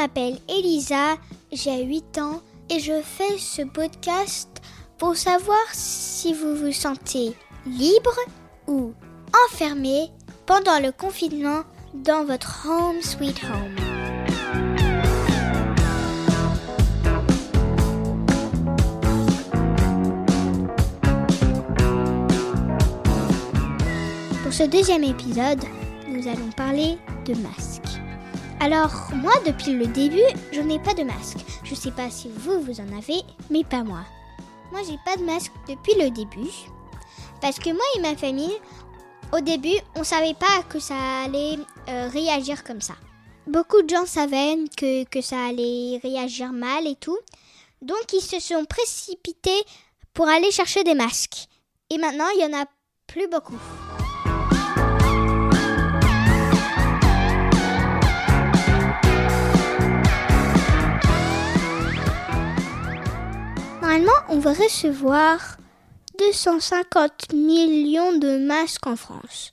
m'appelle Elisa, j'ai 8 ans et je fais ce podcast pour savoir si vous vous sentez libre ou enfermé pendant le confinement dans votre home sweet home. Pour ce deuxième épisode, nous allons parler de masques. Alors, moi, depuis le début, je n'ai pas de masque. Je sais pas si vous, vous en avez, mais pas moi. Moi, j'ai pas de masque depuis le début. Parce que moi et ma famille, au début, on savait pas que ça allait euh, réagir comme ça. Beaucoup de gens savaient que, que ça allait réagir mal et tout. Donc, ils se sont précipités pour aller chercher des masques. Et maintenant, il y en a plus beaucoup. Normalement, on va recevoir 250 millions de masques en France.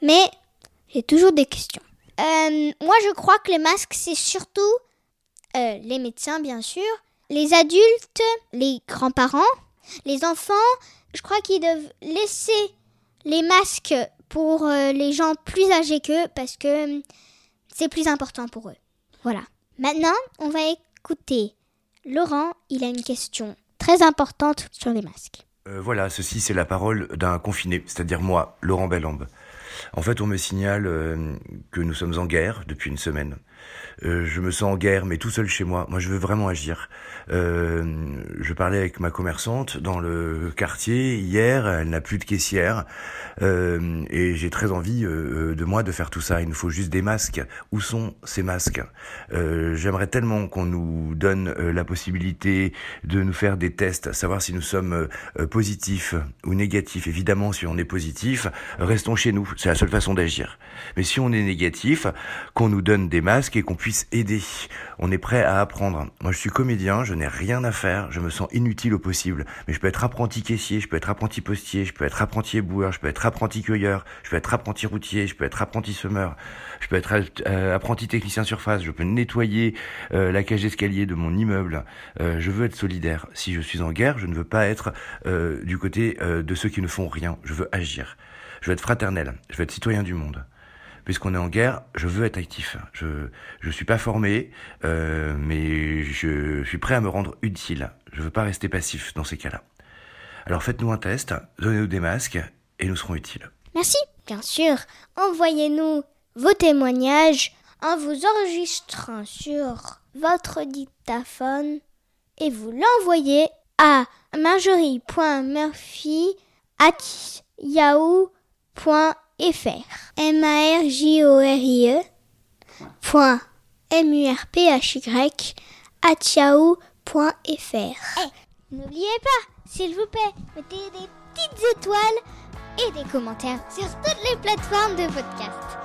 Mais j'ai toujours des questions. Euh, moi, je crois que les masques, c'est surtout euh, les médecins, bien sûr, les adultes, les grands-parents, les enfants. Je crois qu'ils doivent laisser les masques pour euh, les gens plus âgés qu'eux parce que c'est plus important pour eux. Voilà. Maintenant, on va écouter Laurent. Il a une question très importante sur les masques. Euh, voilà, ceci c'est la parole d'un confiné, c'est-à-dire moi, Laurent Bellambe. En fait, on me signale euh, que nous sommes en guerre depuis une semaine. Euh, je me sens en guerre, mais tout seul chez moi. Moi, je veux vraiment agir. Euh, je parlais avec ma commerçante dans le quartier hier. Elle n'a plus de caissière et j'ai très envie de moi de faire tout ça. Il nous faut juste des masques. Où sont ces masques? J'aimerais tellement qu'on nous donne la possibilité de nous faire des tests, savoir si nous sommes positifs ou négatifs. Évidemment, si on est positif, restons chez nous. C'est la seule façon d'agir. Mais si on est négatif, qu'on nous donne des masques et qu'on puisse aider. On est prêt à apprendre. Moi, je suis comédien, je n'ai rien à faire, je me sens inutile au possible. Mais je peux être apprenti caissier, je peux être apprenti postier, je peux être apprenti éboueur, je peux être apprenti cueilleur, je peux être apprenti routier, je peux être apprenti semeur, je peux être euh, apprenti technicien surface, je peux nettoyer euh, la cage d'escalier de mon immeuble. Euh, je veux être solidaire. Si je suis en guerre, je ne veux pas être du côté de ceux qui ne font rien. Je veux agir. Je veux être fraternel. Je veux être citoyen du monde puisqu'on est en guerre, je veux être actif. Je je suis pas formé, euh, mais je suis prêt à me rendre utile. Je veux pas rester passif dans ces cas-là. Alors faites-nous un test, donnez-nous des masques et nous serons utiles. Merci, bien sûr. Envoyez-nous vos témoignages en vous enregistrant sur votre dictaphone et vous l'envoyez à marjorie.murphy.yahoo.fr m a r j o r i e point m u r p h y at yahoo.fr. Eh, n'oubliez pas, s'il vous plaît, mettez des petites étoiles et des commentaires sur toutes les plateformes de podcast.